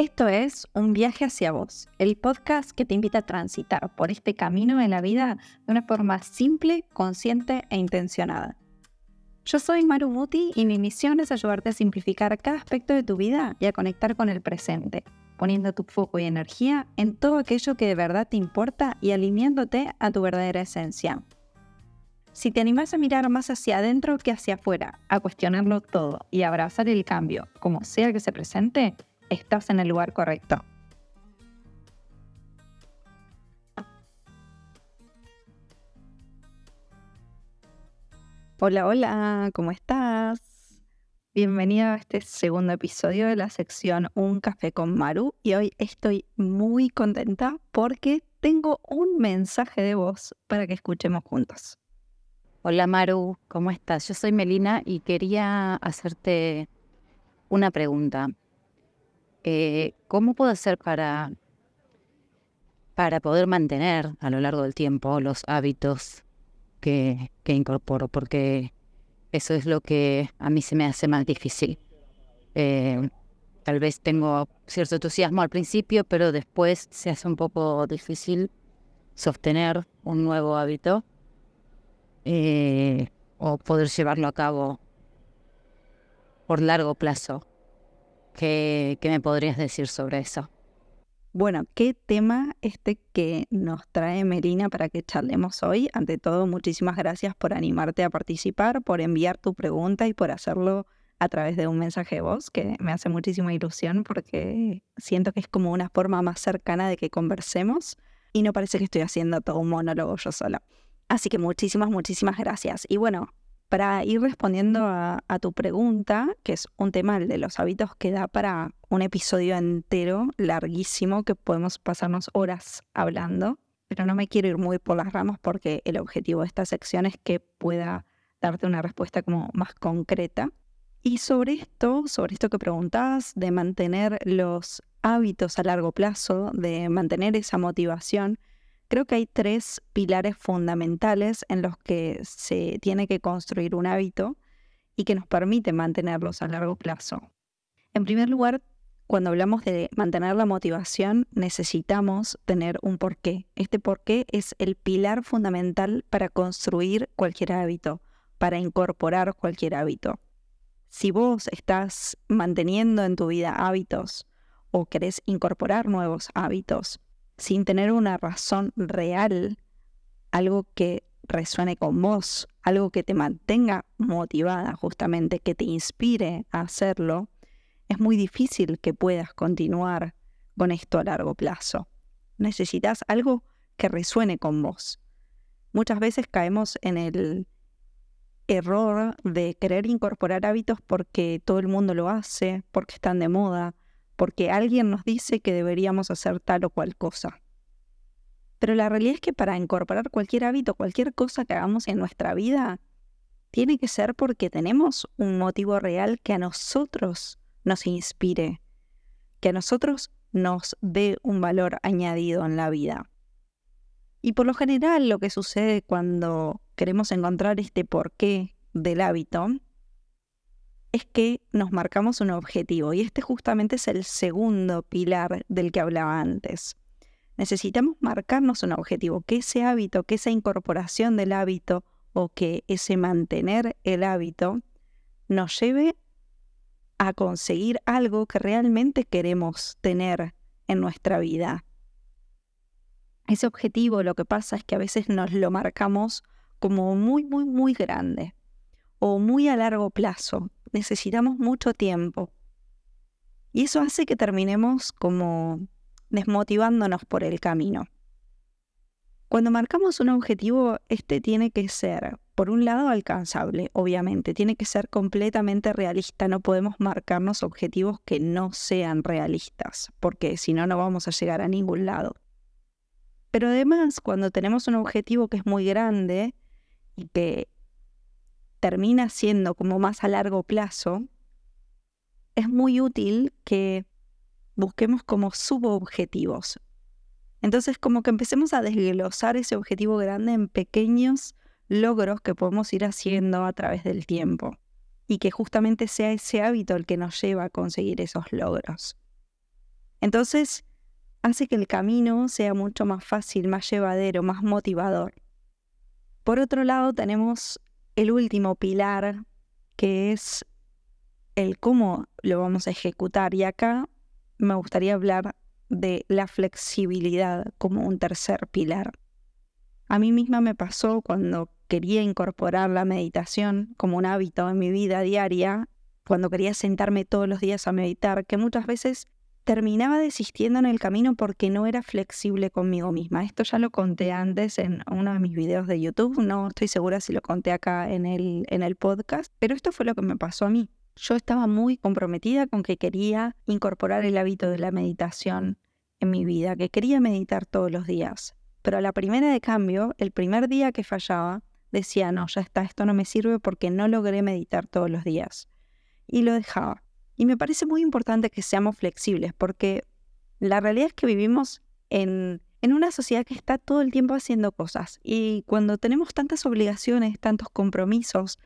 Esto es Un viaje hacia vos, el podcast que te invita a transitar por este camino en la vida de una forma simple, consciente e intencionada. Yo soy Maru Muti y mi misión es ayudarte a simplificar cada aspecto de tu vida y a conectar con el presente, poniendo tu foco y energía en todo aquello que de verdad te importa y alineándote a tu verdadera esencia. Si te animas a mirar más hacia adentro que hacia afuera, a cuestionarlo todo y abrazar el cambio, como sea que se presente, estás en el lugar correcto. Hola, hola, ¿cómo estás? Bienvenido a este segundo episodio de la sección Un café con Maru y hoy estoy muy contenta porque tengo un mensaje de voz para que escuchemos juntos. Hola Maru, ¿cómo estás? Yo soy Melina y quería hacerte una pregunta. Eh, ¿cómo puedo hacer para, para poder mantener a lo largo del tiempo los hábitos que, incorporo? Porque eso es lo que a mí se me hace más difícil. Eh, tal vez tengo cierto entusiasmo al principio, pero después se hace un poco difícil sostener un nuevo hábito eh, o poder llevarlo a cabo por largo plazo. ¿Qué, me podrías decir sobre eso? Bueno, ¿qué tema este que nos trae Melina para que charlemos hoy? Ante todo, muchísimas gracias por animarte a participar, por enviar tu pregunta y por hacerlo a través de un mensaje de voz, que me hace muchísima ilusión porque siento que es como una forma más cercana de que conversemos y no parece que estoy haciendo todo un monólogo yo sola. Así que muchísimas, muchísimas gracias. Y bueno, para ir respondiendo a, tu pregunta, que es un tema de los hábitos que da para un episodio entero larguísimo que podemos pasarnos horas hablando, pero no me quiero ir muy por las ramas porque el objetivo de esta sección es que pueda darte una respuesta como más concreta. Y sobre esto, sobre esto que preguntabas, de mantener los hábitos a largo plazo, de mantener esa motivación, Creo que hay tres pilares fundamentales en los que se tiene que construir un hábito y que nos permite mantenerlos a largo plazo. En primer lugar, cuando hablamos de mantener la motivación, necesitamos tener un porqué. Este porqué es el pilar fundamental para construir cualquier hábito, para incorporar cualquier hábito. Si vos estás manteniendo en tu vida hábitos o querés incorporar nuevos hábitos, sin tener una razón real, algo que resuene con vos, algo que te mantenga motivada justamente, que te inspire a hacerlo, es muy difícil que puedas continuar con esto a largo plazo. Necesitas algo que resuene con vos. Muchas veces caemos en el error de querer incorporar hábitos porque todo el mundo lo hace, porque están de moda, porque alguien nos dice que deberíamos hacer tal o cual cosa. Pero la realidad es que para incorporar cualquier hábito, cualquier cosa que hagamos en nuestra vida, tiene que ser porque tenemos un motivo real que a nosotros nos inspire, que a nosotros nos dé un valor añadido en la vida. Y por lo general lo que sucede cuando queremos encontrar este porqué del hábito es que nos marcamos un objetivo y este justamente es el segundo pilar del que hablaba antes. Necesitamos marcarnos un objetivo, que ese hábito, que esa incorporación del hábito o que ese mantener el hábito nos lleve a conseguir algo que realmente queremos tener en nuestra vida. Ese objetivo lo que pasa es que a veces nos lo marcamos como muy, muy, muy grande o muy a largo plazo. Necesitamos mucho tiempo. Y eso hace que terminemos como desmotivándonos por el camino. Cuando marcamos un objetivo, este tiene que ser, por un lado, alcanzable, obviamente, tiene que ser completamente realista, no podemos marcarnos objetivos que no sean realistas, porque si no, no vamos a llegar a ningún lado. Pero además, cuando tenemos un objetivo que es muy grande y que termina siendo como más a largo plazo, es muy útil que busquemos como subobjetivos. Entonces, como que empecemos a desglosar ese objetivo grande en pequeños logros que podemos ir haciendo a través del tiempo y que justamente sea ese hábito el que nos lleva a conseguir esos logros. Entonces, hace que el camino sea mucho más fácil, más llevadero, más motivador. Por otro lado, tenemos el último pilar, que es el cómo lo vamos a ejecutar. Y acá me gustaría hablar de la flexibilidad como un tercer pilar. A mí misma me pasó cuando quería incorporar la meditación como un hábito en mi vida diaria, cuando quería sentarme todos los días a meditar, que muchas veces terminaba desistiendo en el camino porque no era flexible conmigo misma. Esto ya lo conté antes en uno de mis videos de YouTube, no estoy segura si lo conté acá en el, en el podcast, pero esto fue lo que me pasó a mí. Yo estaba muy comprometida con que quería incorporar el hábito de la meditación en mi vida, que quería meditar todos los días. Pero a la primera de cambio, el primer día que fallaba, decía, no, ya está, esto no me sirve porque no logré meditar todos los días. Y lo dejaba. Y me parece muy importante que seamos flexibles porque la realidad es que vivimos en, en una sociedad que está todo el tiempo haciendo cosas. Y cuando tenemos tantas obligaciones, tantos compromisos,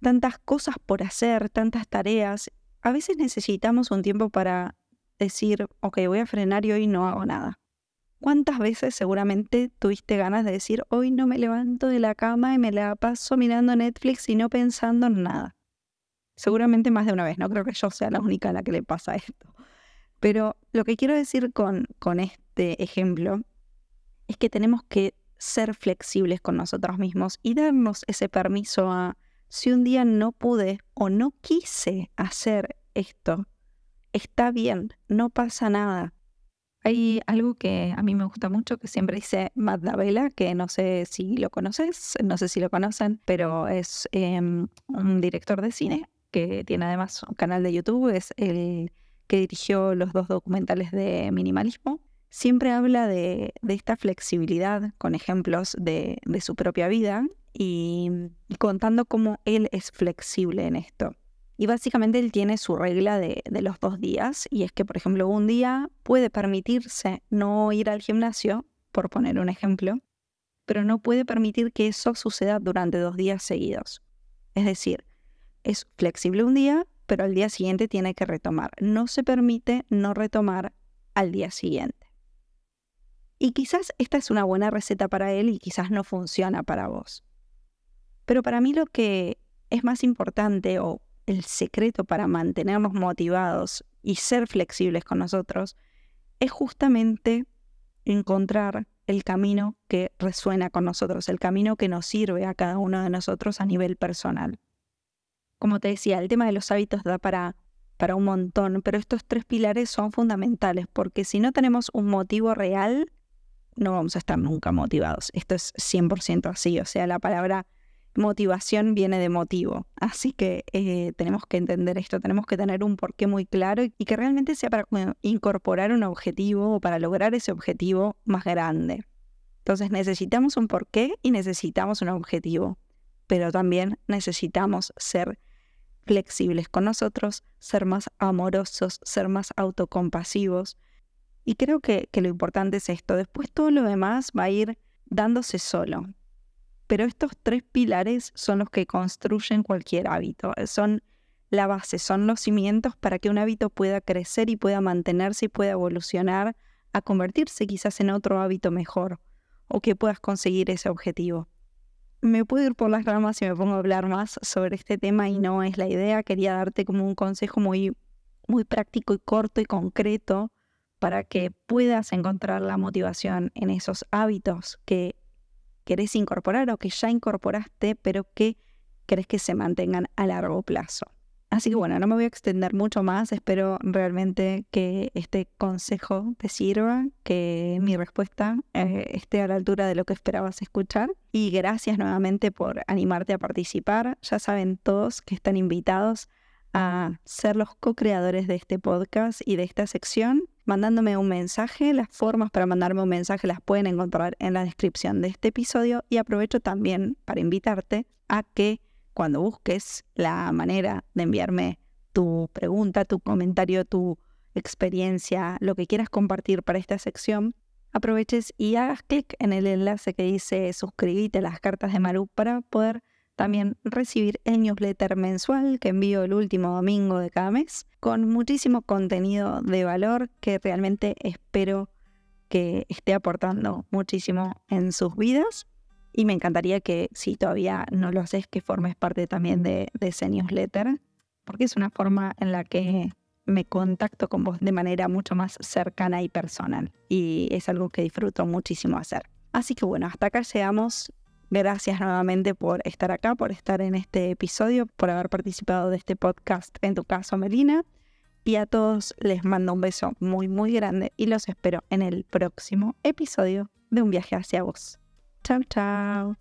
tantas cosas por hacer, tantas tareas, a veces necesitamos un tiempo para decir, ok, voy a frenar y hoy no hago nada. ¿Cuántas veces seguramente tuviste ganas de decir, hoy no me levanto de la cama y me la paso mirando Netflix y no pensando en nada? Seguramente más de una vez, no creo que yo sea la única a la que le pasa esto. Pero lo que quiero decir con, con este ejemplo es que tenemos que ser flexibles con nosotros mismos y darnos ese permiso a, si un día no pude o no quise hacer esto, está bien, no pasa nada. Hay algo que a mí me gusta mucho que siempre dice Matt que no sé si lo conoces, no sé si lo conocen, pero es em, un director de cine que tiene además un canal de YouTube, es el que dirigió los dos documentales de minimalismo. Siempre habla de, esta flexibilidad con ejemplos de, su propia vida y, contando cómo él es flexible en esto. Y básicamente él tiene su regla de, de, los dos días y es que, por ejemplo, un día puede permitirse no ir al gimnasio, por poner un ejemplo, pero no puede permitir que eso suceda durante dos días seguidos. Es decir, es flexible un día, pero al día siguiente tiene que retomar. No se permite no retomar al día siguiente. Y quizás esta es una buena receta para él y quizás no funciona para vos. Pero para mí lo que es más importante o el secreto para mantenernos motivados y ser flexibles con nosotros es justamente encontrar el camino que resuena con nosotros, el camino que nos sirve a cada uno de nosotros a nivel personal como te decía, el tema de los hábitos da para, para un montón, pero estos tres pilares son fundamentales porque si no tenemos un motivo real, no vamos a estar nunca motivados. Esto es 100% así, o sea, la palabra motivación viene de motivo. Así que eh, tenemos que entender esto, tenemos que tener un porqué muy claro y que realmente sea para incorporar un objetivo o para lograr ese objetivo más grande. Entonces necesitamos un porqué y necesitamos un objetivo, pero también necesitamos ser flexibles con nosotros, ser más amorosos, ser más autocompasivos. Y creo que, lo importante es esto. Después todo lo demás va a ir dándose solo. Pero estos tres pilares son los que construyen cualquier hábito. Son la base, son los cimientos para que un hábito pueda crecer y pueda mantenerse y pueda evolucionar a convertirse quizás en otro hábito mejor o que puedas conseguir ese objetivo me puedo ir por las ramas si me pongo a hablar más sobre este tema y no es la idea. Quería darte como un consejo muy, muy práctico y corto y concreto para que puedas encontrar la motivación en esos hábitos que querés incorporar o que ya incorporaste, pero que querés que se mantengan a largo plazo. Así que bueno, no me voy a extender mucho más, espero realmente que este consejo te sirva, que mi respuesta eh, esté a la altura de lo que esperabas escuchar. Y gracias nuevamente por animarte a participar. Ya saben todos que están invitados a ser los co-creadores de este podcast y de esta sección, mandándome un mensaje. Las formas para mandarme un mensaje las pueden encontrar en la descripción de este episodio y aprovecho también para invitarte a que cuando busques la manera de enviarme tu pregunta, tu comentario, tu experiencia, lo que quieras compartir para esta sección, aproveches y hagas clic en el enlace que dice suscríbete a las cartas de Maru para poder También recibir el newsletter mensual que envío el último domingo de cada mes, con muchísimo contenido de valor que realmente espero que esté aportando muchísimo en sus vidas. Y me encantaría que, si todavía no lo haces, que formes parte también de, de ese newsletter, porque es una forma en la que me contacto con vos de manera mucho más cercana y personal. Y es algo que disfruto muchísimo hacer. Así que bueno, hasta acá llegamos. Gracias nuevamente por estar acá, por estar en este episodio, por haber participado de este podcast, en tu caso, Melina. Y a todos les mando un beso muy, muy grande y los espero en el próximo episodio de Un viaje hacia vos. Ciao, ciao.